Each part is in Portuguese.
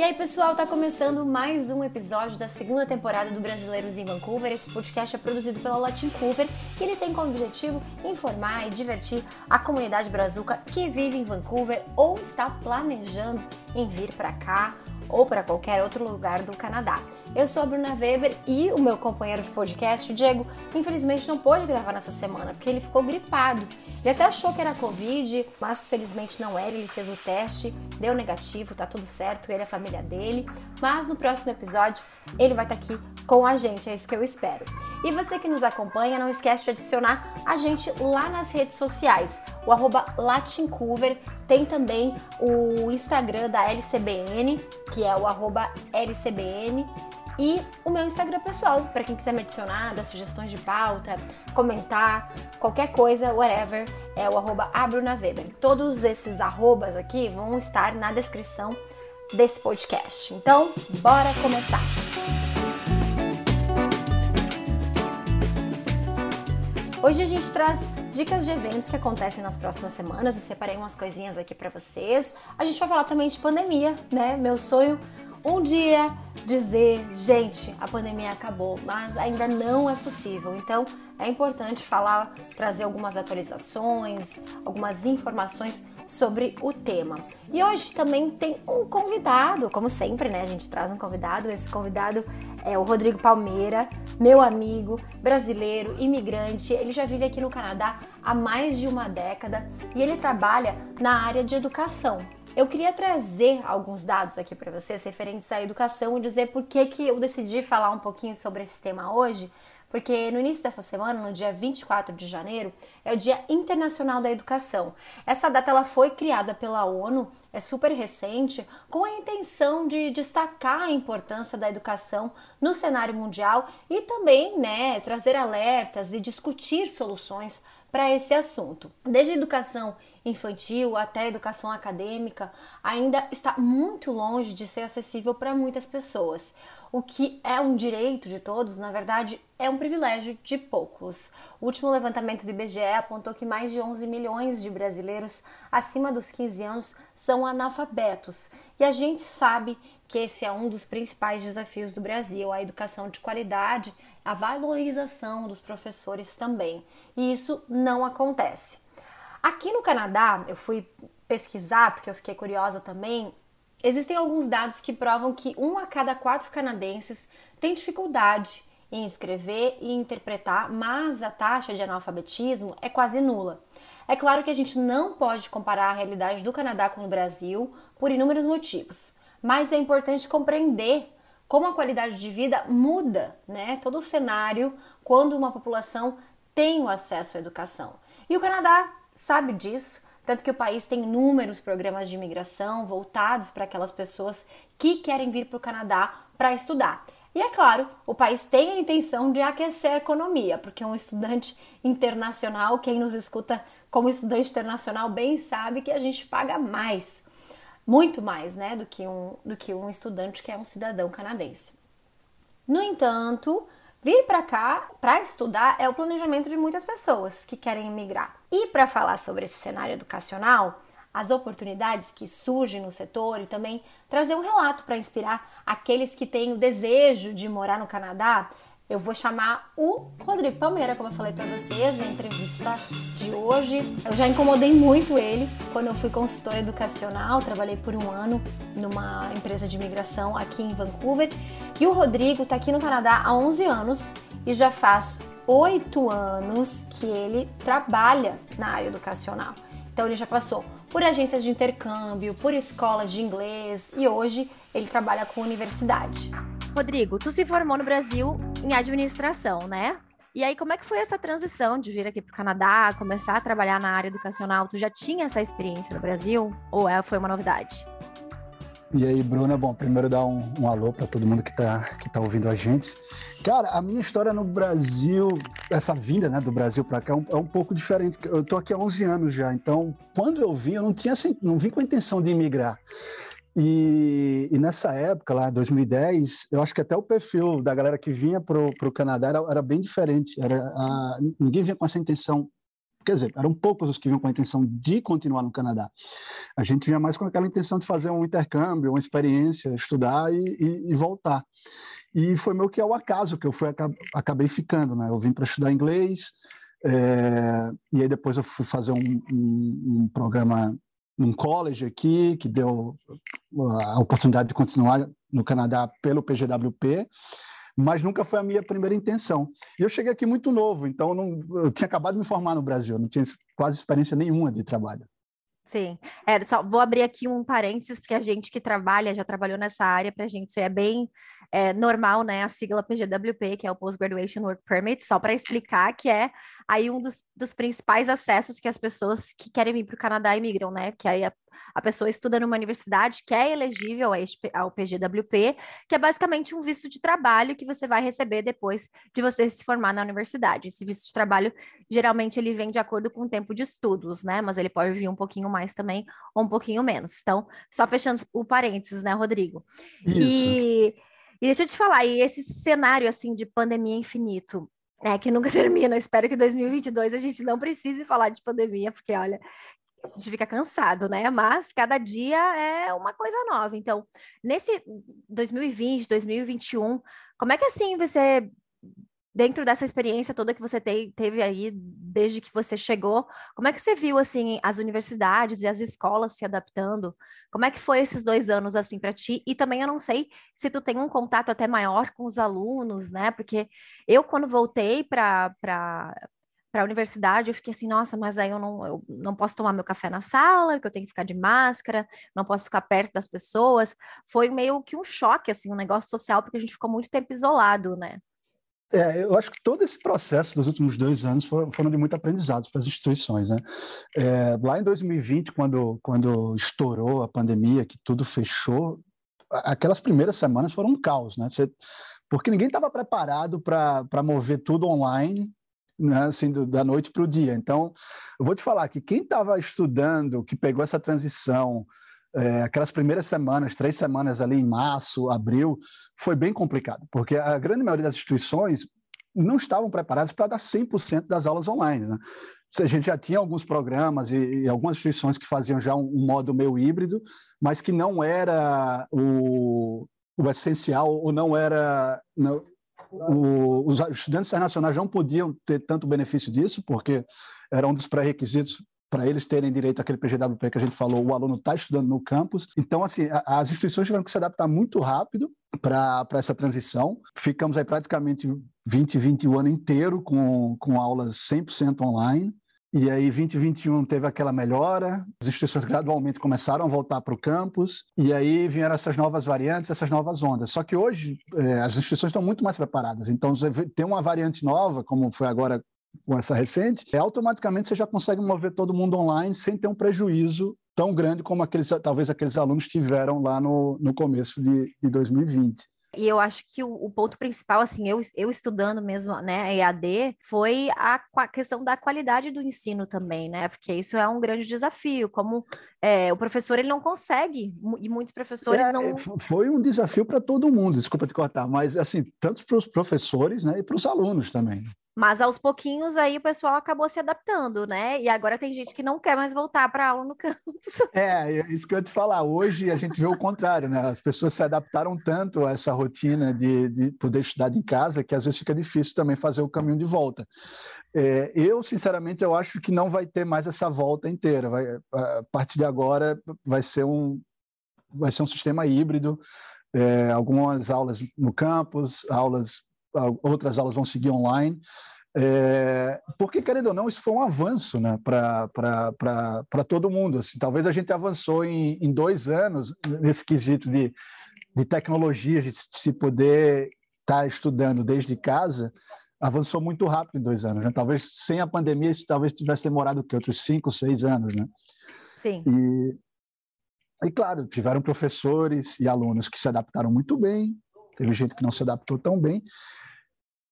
E aí, pessoal, tá começando mais um episódio da segunda temporada do Brasileiros em Vancouver. Esse podcast é produzido pela Latin Cover e ele tem como objetivo informar e divertir a comunidade brazuca que vive em Vancouver ou está planejando em vir para cá ou para qualquer outro lugar do Canadá. Eu sou a Bruna Weber e o meu companheiro de podcast, o Diego, infelizmente não pôde gravar nessa semana porque ele ficou gripado. Ele até achou que era Covid, mas felizmente não era. Ele fez o teste, deu negativo, tá tudo certo, ele e a família dele. Mas no próximo episódio ele vai estar tá aqui com a gente, é isso que eu espero. E você que nos acompanha, não esquece de adicionar a gente lá nas redes sociais, o arroba Latincover, tem também o Instagram da LCBN, que é o arroba LCBN, e o meu Instagram pessoal, para quem quiser me adicionar, dar sugestões de pauta, comentar, qualquer coisa, whatever, é o arroba Abrunaweber. Todos esses arrobas aqui vão estar na descrição desse podcast. Então, bora começar! Hoje a gente traz dicas de eventos que acontecem nas próximas semanas. Eu separei umas coisinhas aqui para vocês. A gente vai falar também de pandemia, né? Meu sonho um dia dizer, gente, a pandemia acabou, mas ainda não é possível. Então é importante falar, trazer algumas atualizações, algumas informações sobre o tema. E hoje também tem um convidado, como sempre, né? A gente traz um convidado. Esse convidado é o Rodrigo Palmeira, meu amigo, brasileiro, imigrante. Ele já vive aqui no Canadá há mais de uma década e ele trabalha na área de educação. Eu queria trazer alguns dados aqui para vocês referentes à educação e dizer por que, que eu decidi falar um pouquinho sobre esse tema hoje, porque no início dessa semana, no dia 24 de janeiro, é o Dia Internacional da Educação. Essa data ela foi criada pela ONU, é super recente, com a intenção de destacar a importância da educação no cenário mundial e também, né, trazer alertas e discutir soluções para esse assunto. Desde a educação infantil até a educação acadêmica ainda está muito longe de ser acessível para muitas pessoas. O que é um direito de todos, na verdade, é um privilégio de poucos. O último levantamento do IBGE apontou que mais de 11 milhões de brasileiros acima dos 15 anos são analfabetos. E a gente sabe que esse é um dos principais desafios do Brasil, a educação de qualidade, a valorização dos professores também. E isso não acontece. Aqui no Canadá, eu fui pesquisar porque eu fiquei curiosa também. Existem alguns dados que provam que um a cada quatro canadenses tem dificuldade em escrever e interpretar, mas a taxa de analfabetismo é quase nula. É claro que a gente não pode comparar a realidade do Canadá com o Brasil por inúmeros motivos, mas é importante compreender como a qualidade de vida muda, né? Todo o cenário quando uma população tem o acesso à educação. E o Canadá sabe disso, tanto que o país tem inúmeros programas de imigração voltados para aquelas pessoas que querem vir para o Canadá para estudar. E é claro, o país tem a intenção de aquecer a economia, porque um estudante internacional, quem nos escuta como estudante internacional bem sabe que a gente paga mais, muito mais, né, do que um, do que um estudante que é um cidadão canadense. No entanto, Vir para cá para estudar é o planejamento de muitas pessoas que querem emigrar. E para falar sobre esse cenário educacional, as oportunidades que surgem no setor e também trazer um relato para inspirar aqueles que têm o desejo de morar no Canadá, eu vou chamar o Rodrigo Palmeira, como eu falei para vocês na entrevista de hoje. Eu já incomodei muito ele quando eu fui consultora educacional, trabalhei por um ano numa empresa de imigração aqui em Vancouver. E o Rodrigo está aqui no Canadá há 11 anos e já faz oito anos que ele trabalha na área educacional. Então ele já passou por agências de intercâmbio, por escolas de inglês e hoje ele trabalha com universidade. Rodrigo, tu se formou no Brasil em administração, né? E aí, como é que foi essa transição de vir aqui para o Canadá, começar a trabalhar na área educacional? Tu já tinha essa experiência no Brasil ou é, foi uma novidade? E aí, Bruna, bom, primeiro dar um, um alô para todo mundo que está que tá ouvindo a gente. Cara, a minha história no Brasil, essa vinda né, do Brasil para cá é um, é um, pouco diferente. Eu estou aqui há 11 anos já, então quando eu vim, eu não tinha não vim com a intenção de imigrar. E, e, nessa época, lá, 2010, eu acho que até o perfil da galera que vinha para o Canadá era, era, bem diferente. Era, a, ninguém vinha com essa intenção quer dizer, eram poucos os que vinham com a intenção de continuar no Canadá. A gente vinha mais com aquela intenção de fazer um intercâmbio, uma experiência, estudar e, e, e voltar. E foi meio que ao acaso que eu fui acabei ficando, né? Eu vim para estudar inglês, é, e aí depois eu fui fazer um, um, um programa num college aqui, que deu a oportunidade de continuar no Canadá pelo PGWP, mas nunca foi a minha primeira intenção. E eu cheguei aqui muito novo, então não, eu tinha acabado de me formar no Brasil, não tinha quase experiência nenhuma de trabalho. Sim, é, só vou abrir aqui um parênteses, porque a gente que trabalha, já trabalhou nessa área, para a gente é bem é, normal, né? A sigla PGWP, que é o Post Graduation Work Permit, só para explicar que é aí um dos, dos principais acessos que as pessoas que querem vir para o Canadá imigram, né? Que aí a, a pessoa estuda numa universidade que é elegível ao PGWP, que é basicamente um visto de trabalho que você vai receber depois de você se formar na universidade. Esse visto de trabalho, geralmente, ele vem de acordo com o tempo de estudos, né? Mas ele pode vir um pouquinho mais também ou um pouquinho menos. Então, só fechando o parênteses, né, Rodrigo? Isso. E, e deixa eu te falar, e esse cenário, assim, de pandemia infinito, né, que nunca termina. Espero que 2022 a gente não precise falar de pandemia, porque olha, a gente fica cansado, né? Mas cada dia é uma coisa nova. Então, nesse 2020, 2021, como é que assim você dentro dessa experiência toda que você te, teve aí desde que você chegou, como é que você viu assim as universidades e as escolas se adaptando? Como é que foi esses dois anos assim para ti? E também eu não sei se tu tem um contato até maior com os alunos, né? Porque eu quando voltei para para a universidade, eu fiquei assim, nossa, mas aí eu não, eu não posso tomar meu café na sala, que eu tenho que ficar de máscara, não posso ficar perto das pessoas. Foi meio que um choque, assim, um negócio social, porque a gente ficou muito tempo isolado, né? É, eu acho que todo esse processo dos últimos dois anos foram, foram de muito aprendizado para as instituições. Né? É, lá em 2020, quando, quando estourou a pandemia, que tudo fechou, aquelas primeiras semanas foram um caos, né? Você, porque ninguém estava preparado para mover tudo online, né? assim, do, da noite para o dia. Então, eu vou te falar que quem estava estudando, que pegou essa transição, é, aquelas primeiras semanas, três semanas ali em março, abril, foi bem complicado, porque a grande maioria das instituições não estavam preparadas para dar 100% das aulas online. Né? A gente já tinha alguns programas e, e algumas instituições que faziam já um, um, modo meio híbrido, mas que não era o, o essencial ou não era. Não, o, os estudantes internacionais não podiam ter tanto benefício disso, porque era um dos pré-requisitos para eles terem direito àquele PGWP que a gente falou, o aluno está estudando no campus. Então, assim, a, as instituições tiveram que se adaptar muito rápido para essa transição. Ficamos aí praticamente 20, 20 o ano inteiro com, com aulas 100% online. E aí, 2021 teve aquela melhora, as instituições gradualmente começaram a voltar para o campus, e aí vieram essas novas variantes, essas novas ondas. Só que hoje é, as instituições estão muito mais preparadas. Então, tem uma variante nova, como foi agora com essa recente, é, automaticamente você já consegue mover todo mundo online sem ter um prejuízo tão grande como aqueles, talvez aqueles alunos tiveram lá no, no começo de, de 2020. E eu acho que o, o, ponto principal, assim, eu, eu estudando mesmo, né, EAD, foi a, a, questão da qualidade do ensino também, né? Porque isso é um grande desafio, como é, o professor ele não consegue, e muitos professores é, não. Foi um desafio para todo mundo, desculpa te cortar, mas assim, tanto para os professores né, e para os alunos também. Mas aos pouquinhos aí o pessoal acabou se adaptando, né? E agora tem gente que não quer mais voltar para aula no campus. É, é, isso que eu ia te falar. Hoje a gente vê o contrário, né? As pessoas se adaptaram tanto a essa rotina de, de poder estudar em casa que às vezes fica difícil também fazer o caminho de volta. É, eu, sinceramente, eu acho que não vai ter mais essa volta inteira. Vai, a partir de agora vai ser um, vai ser um sistema híbrido. É, algumas aulas no campus, aulas outras aulas vão seguir online. É, porque, querendo ou não, isso foi um avanço né, para todo mundo. Assim, talvez a gente avançou em, em dois anos nesse quesito de, de tecnologia, de se poder estar tá estudando desde casa, avançou muito rápido em dois anos. Né? Talvez sem a pandemia isso talvez tivesse demorado que outros cinco, seis anos, né? Sim. E, e claro, tiveram professores e alunos que se adaptaram muito bem, teve gente que não se adaptou tão bem,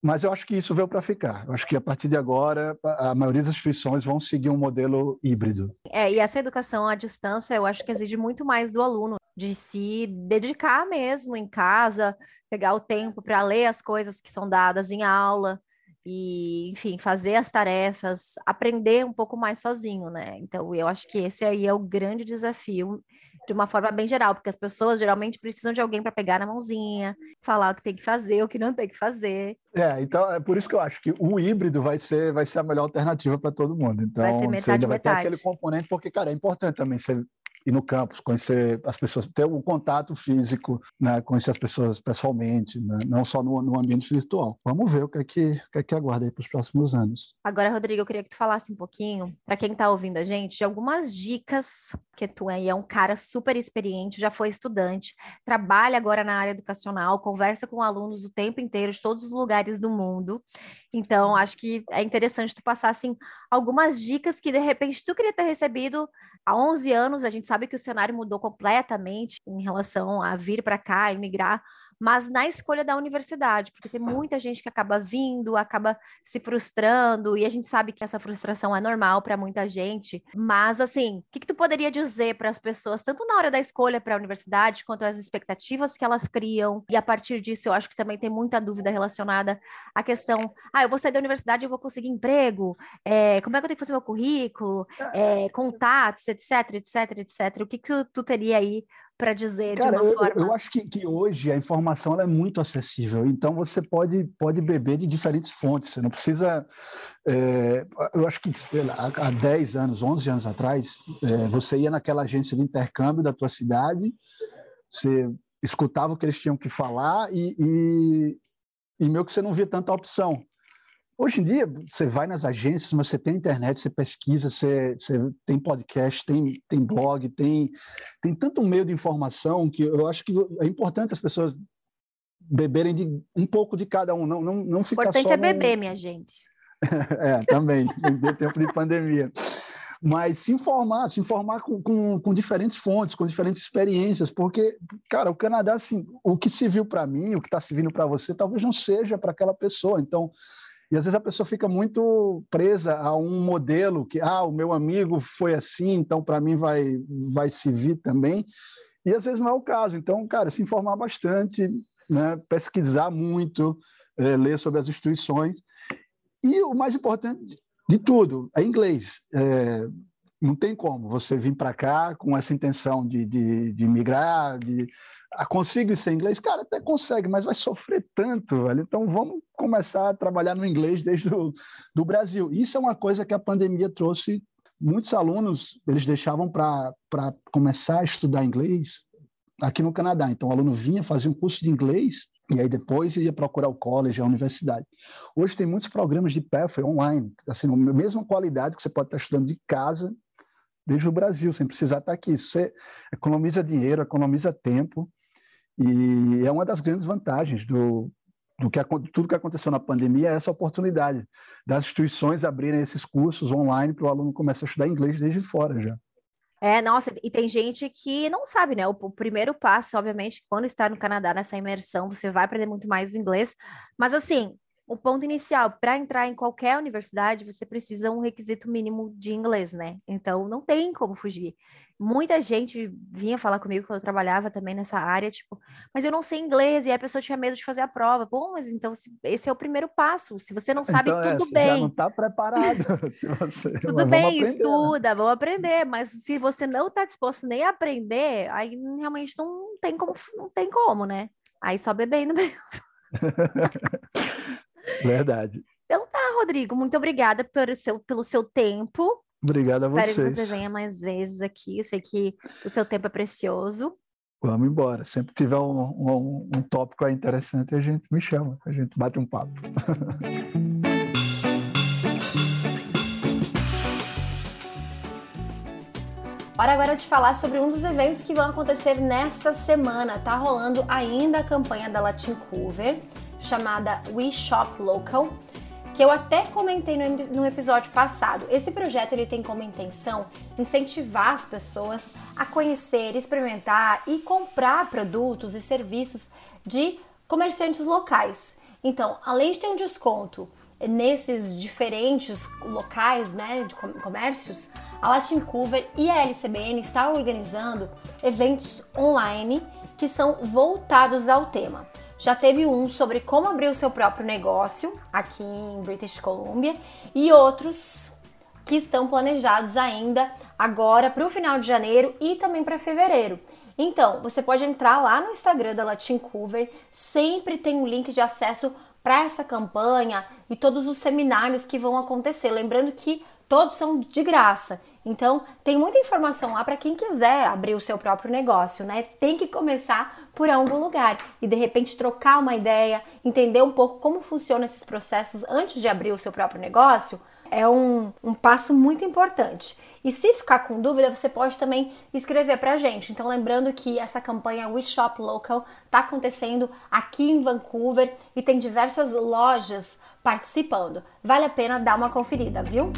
mas eu acho que isso veio para ficar. Eu acho que a partir de agora, a maioria das instituições vão seguir um modelo híbrido. É, e essa educação à distância, eu acho que exige muito mais do aluno, de se dedicar mesmo em casa, pegar o tempo para ler as coisas que são dadas em aula, e, enfim, fazer as tarefas, aprender um pouco mais sozinho, né? Então, eu acho que esse aí é o grande desafio de uma forma bem geral, porque as pessoas geralmente precisam de alguém para pegar na mãozinha, falar o que tem que fazer, o que não tem que fazer. É, então é por isso que eu acho que o híbrido vai ser, vai ser a melhor alternativa para todo mundo. Então, vai ser metade, você ainda vai metade. ter aquele componente, porque, cara, é importante também você no campus, conhecer as pessoas, ter um contato físico, né, conhecer as pessoas pessoalmente, né, não só no, no, ambiente virtual. Vamos ver o que é que, o que, é que aguarda aí para os próximos anos. Agora, Rodrigo, eu queria que tu falasse um pouquinho, para quem está ouvindo a gente, de algumas dicas, que tu aí é um cara super experiente, já foi estudante, trabalha agora na área educacional, conversa com alunos o tempo inteiro, de todos os lugares do mundo. Então, acho que é interessante tu passar, assim, algumas dicas que, de repente, tu queria ter recebido há 11 anos, a gente sabe que o cenário mudou completamente em relação a vir para cá, emigrar, mas na escolha da universidade, porque tem muita gente que acaba vindo, acaba se frustrando, e a gente sabe que essa frustração é normal para muita gente. Mas, assim, o que, que tu poderia dizer para as pessoas, tanto na hora da escolha para a universidade, quanto as expectativas que elas criam? E a partir disso, eu acho que também tem muita dúvida relacionada à questão: ah, eu vou sair da universidade e vou conseguir emprego, é, como é que eu tenho que fazer meu currículo, é, contatos, etc, etc, etc. O que, que tu, tu teria aí para dizer Cara, de uma eu, forma. Eu acho que, que hoje a informação é muito acessível, então você pode, pode beber de diferentes fontes, você não precisa. É, eu acho que lá, há 10 anos, 11 anos atrás, é, você ia naquela agência de intercâmbio da tua cidade, você escutava o que eles tinham que falar e, e, e meio que você não via tanta opção. Hoje em dia, você vai nas agências, mas você tem internet, você pesquisa, você, você tem podcast, tem, tem blog, tem, tem tanto meio de informação que eu acho que é importante as pessoas beberem de um pouco de cada um, não, não, não ficar importante só é beber, minha gente. é, também, em tempo de pandemia. Mas se informar, se informar com, com, com, diferentes fontes, com diferentes experiências, porque, cara, o Canadá, assim, o que se viu para mim, o que está se vindo para você, talvez não seja para aquela pessoa. Então, e às vezes a pessoa fica muito presa a um modelo que, ah, o meu amigo foi assim, então para mim vai, vai se vir também. E às vezes não é o caso. Então, cara, se informar bastante, né, pesquisar muito, é, ler sobre as instituições. E o mais importante de tudo é inglês. É, não tem como você vir para cá com essa intenção de, de, de migrar, de ah, consigo ser inglês? Cara, até consegue, mas vai sofrer tanto, velho. Então vamos começar a trabalhar no inglês desde o do Brasil. Isso é uma coisa que a pandemia trouxe. Muitos alunos, eles deixavam para começar a estudar inglês aqui no Canadá. Então o aluno vinha, fazia um curso de inglês e aí depois ia procurar o college, a universidade. Hoje tem muitos programas de pathway online, assim, a mesma qualidade que você pode estar estudando de casa desde o Brasil, sem precisar estar aqui. Você economiza dinheiro, economiza tempo e é uma das grandes vantagens do, do que tudo que aconteceu na pandemia é essa oportunidade das instituições abrirem esses cursos online para o aluno começar a estudar inglês desde fora já. É, nossa, e tem gente que não sabe, né? O, o, primeiro passo, obviamente, quando está no Canadá nessa imersão, você vai aprender muito mais inglês, mas assim, o ponto inicial, para entrar em qualquer universidade, você precisa um requisito mínimo de inglês, né? Então não tem como fugir. Muita gente vinha falar comigo quando eu trabalhava também nessa área, tipo, mas eu não sei inglês, e a pessoa tinha medo de fazer a prova. Bom, mas então esse é o primeiro passo. Se você não sabe, então, é, tudo bem. Já não está preparado. você... tudo bem, aprender, né? estuda, né? vamos aprender. Mas se você não está disposto nem a aprender, aí realmente não tem como, não tem como, né? Aí só bebendo mesmo. Verdade. Então tá, Rodrigo, muito obrigada pelo seu, pelo seu tempo. Obrigado a vocês. Espero que você venha mais vezes aqui. Eu sei que o seu tempo é precioso. Vamos embora. Sempre tiver um, um, um tópico aí interessante, a gente me chama, a gente bate um papo. Hora agora de falar sobre um dos eventos que vão acontecer nesta semana. Tá rolando ainda a campanha da Latin Cover chamada We Shop Local, que eu até comentei no, episódio passado. Esse projeto ele tem como intenção incentivar as pessoas a conhecer, experimentar e comprar produtos e serviços de comerciantes locais. Então, além de ter um desconto nesses diferentes locais né, de comércios, a Latin Cover e a LCBN está organizando eventos online que são voltados ao tema. Já teve um sobre como abrir o seu próprio negócio aqui em British Columbia e outros que estão planejados ainda agora para o final de janeiro e também para fevereiro. Então, você pode entrar lá no Instagram da Latin Cover, sempre tem um link de acesso para essa campanha e todos os seminários que vão acontecer. Lembrando que todos são de graça. Então, tem muita informação lá para quem quiser abrir o seu próprio negócio, né? Tem que começar por algum lugar e de repente trocar uma ideia, entender um pouco como funcionam esses processos antes de abrir o seu próprio negócio. É um, um passo muito importante. E se ficar com dúvida, você pode também escrever para a gente. Então, lembrando que essa campanha We Shop Local está acontecendo aqui em Vancouver e tem diversas lojas participando. Vale a pena dar uma conferida, viu?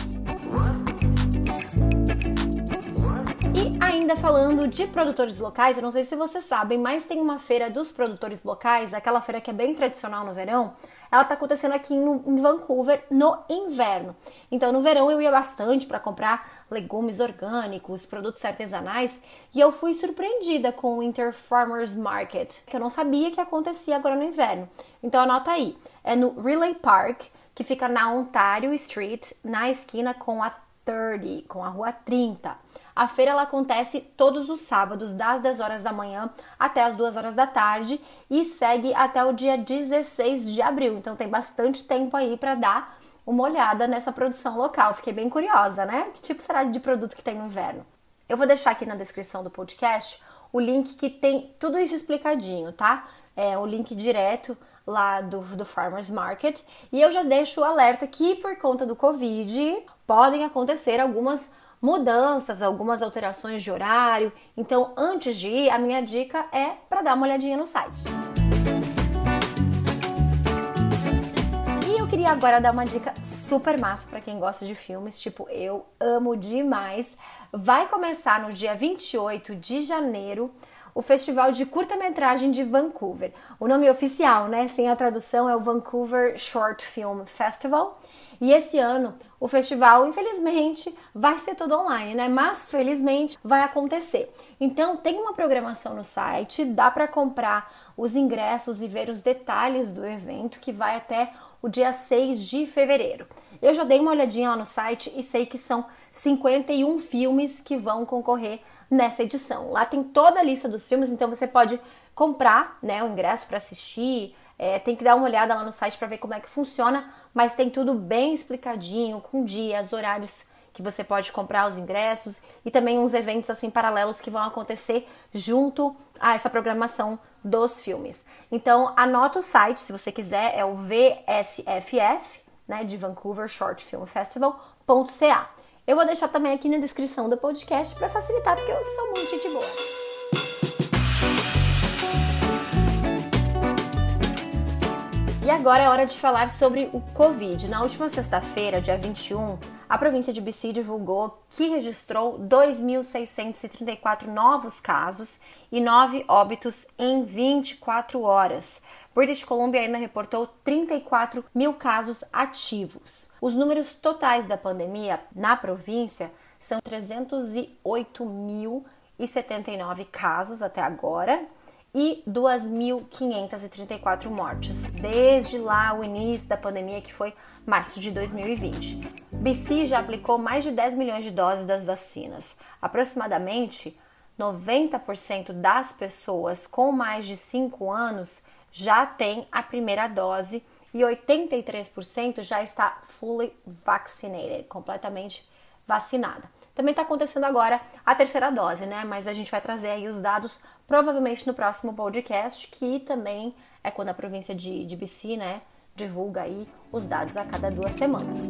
Ainda falando de produtores locais, eu não sei se vocês sabem, mas tem uma feira dos produtores locais, aquela feira que é bem tradicional no verão. Ela tá acontecendo aqui em Vancouver no inverno. Então, no verão eu ia bastante para comprar legumes orgânicos, produtos artesanais, e eu fui surpreendida com o Winter Farmers Market, que eu não sabia que acontecia agora no inverno. Então, anota aí. É no Relay Park, que fica na Ontario Street, na esquina com a 30, com a rua 30. A feira ela acontece todos os sábados, das 10 horas da manhã até as 2 horas da tarde e segue até o dia 16 de abril. Então tem bastante tempo aí para dar uma olhada nessa produção local. Fiquei bem curiosa, né? Que tipo será de produto que tem no inverno? Eu vou deixar aqui na descrição do podcast o link que tem tudo isso explicadinho, tá? É o link direto lá do, do Farmers Market. E eu já deixo o alerta que por conta do Covid podem acontecer algumas mudanças, algumas alterações de horário. Então, antes de ir, a minha dica é para dar uma olhadinha no site. E eu queria agora dar uma dica super massa para quem gosta de filmes, tipo eu amo demais. Vai começar no dia 28 de janeiro o Festival de Curta-Metragem de Vancouver. O nome oficial, né, sem a tradução, é o Vancouver Short Film Festival. E esse ano o festival, infelizmente, vai ser todo online, né? Mas felizmente vai acontecer. Então tem uma programação no site, dá para comprar os ingressos e ver os detalhes do evento que vai até o dia 6 de fevereiro. Eu já dei uma olhadinha lá no site e sei que são 51 filmes que vão concorrer nessa edição. Lá tem toda a lista dos filmes, então você pode comprar né, o ingresso para assistir, é, tem que dar uma olhada lá no site para ver como é que funciona, mas tem tudo bem explicadinho, com dias, horários que você pode comprar os ingressos e também uns eventos assim paralelos que vão acontecer junto a essa programação dos filmes. Então anota o site se você quiser, é o VSFF, né, de Vancouver Short Film Festival.ca. Eu vou deixar também aqui na descrição do podcast para facilitar, porque eu sou muito gente boa. E agora é hora de falar sobre o Covid. Na última sexta-feira, dia 21, a província de BC divulgou que registrou 2.634 novos casos e 9 óbitos em 24 horas. British Columbia ainda reportou 34 mil casos ativos. Os números totais da pandemia na província são 308.079 casos até agora e 2.534 mortes, desde lá o início da pandemia, que foi março de 2020. BC já aplicou mais de 10 milhões de doses das vacinas. Aproximadamente 90% das pessoas com mais de 5 anos já tem a primeira dose e 83% já está fully vaccinated, completamente vacinada. Também está acontecendo agora a terceira dose, né? Mas a gente vai trazer aí os dados provavelmente no próximo podcast, que também é quando a província de, de BC, né, divulga aí os dados a cada duas semanas.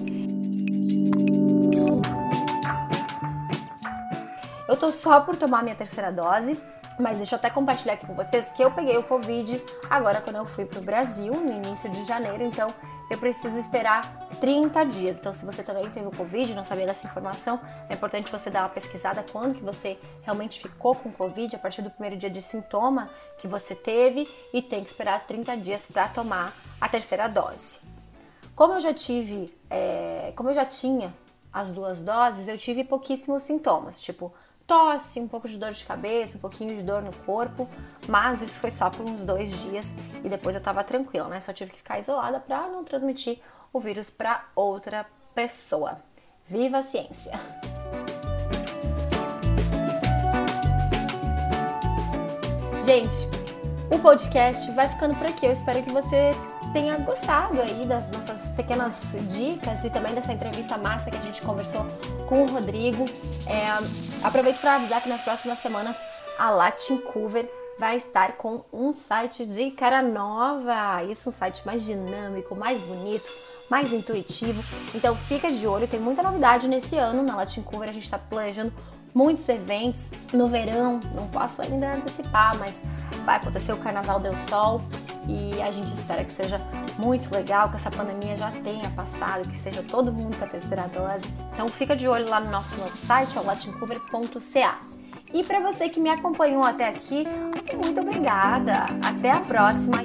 Eu tô só por tomar minha terceira dose, mas deixa eu até compartilhar aqui com vocês que eu peguei o Covid agora quando eu fui pro Brasil, no início de janeiro, então eu preciso esperar 30 dias. Então, se você também teve o Covid, não sabia dessa informação, é importante você dar uma pesquisada quando que você realmente ficou com Covid, a partir do primeiro dia de sintoma que você teve, e tem que esperar 30 dias para tomar a terceira dose. Como eu já tive, é, como eu já tinha as duas doses, eu tive pouquíssimos sintomas, tipo tosse, um pouco de dor de cabeça, um pouquinho de dor no corpo, mas isso foi só por uns dois dias e depois eu tava tranquila, né? Só tive que ficar isolada para não transmitir o vírus para outra pessoa. Viva a ciência! Gente, o podcast vai ficando por aqui. Eu espero que você tenha gostado aí das nossas pequenas dicas e também dessa entrevista massa que a gente conversou com o Rodrigo. É, aproveito para avisar que nas próximas semanas a Latin Cover vai estar com um site de cara nova. Isso, um site mais dinâmico, mais bonito, mais intuitivo. Então fica de olho, tem muita novidade nesse ano na Latin Cover. A gente está planejando muitos eventos no verão, não posso ainda antecipar, mas vai acontecer o Carnaval Del Sol e a gente espera que seja muito legal, que essa pandemia já tenha passado, que esteja todo mundo com a terceira dose. Então fica de olho lá no nosso novo site, é o latincover.ca. E para você que me acompanhou até aqui, muito obrigada. Até a próxima.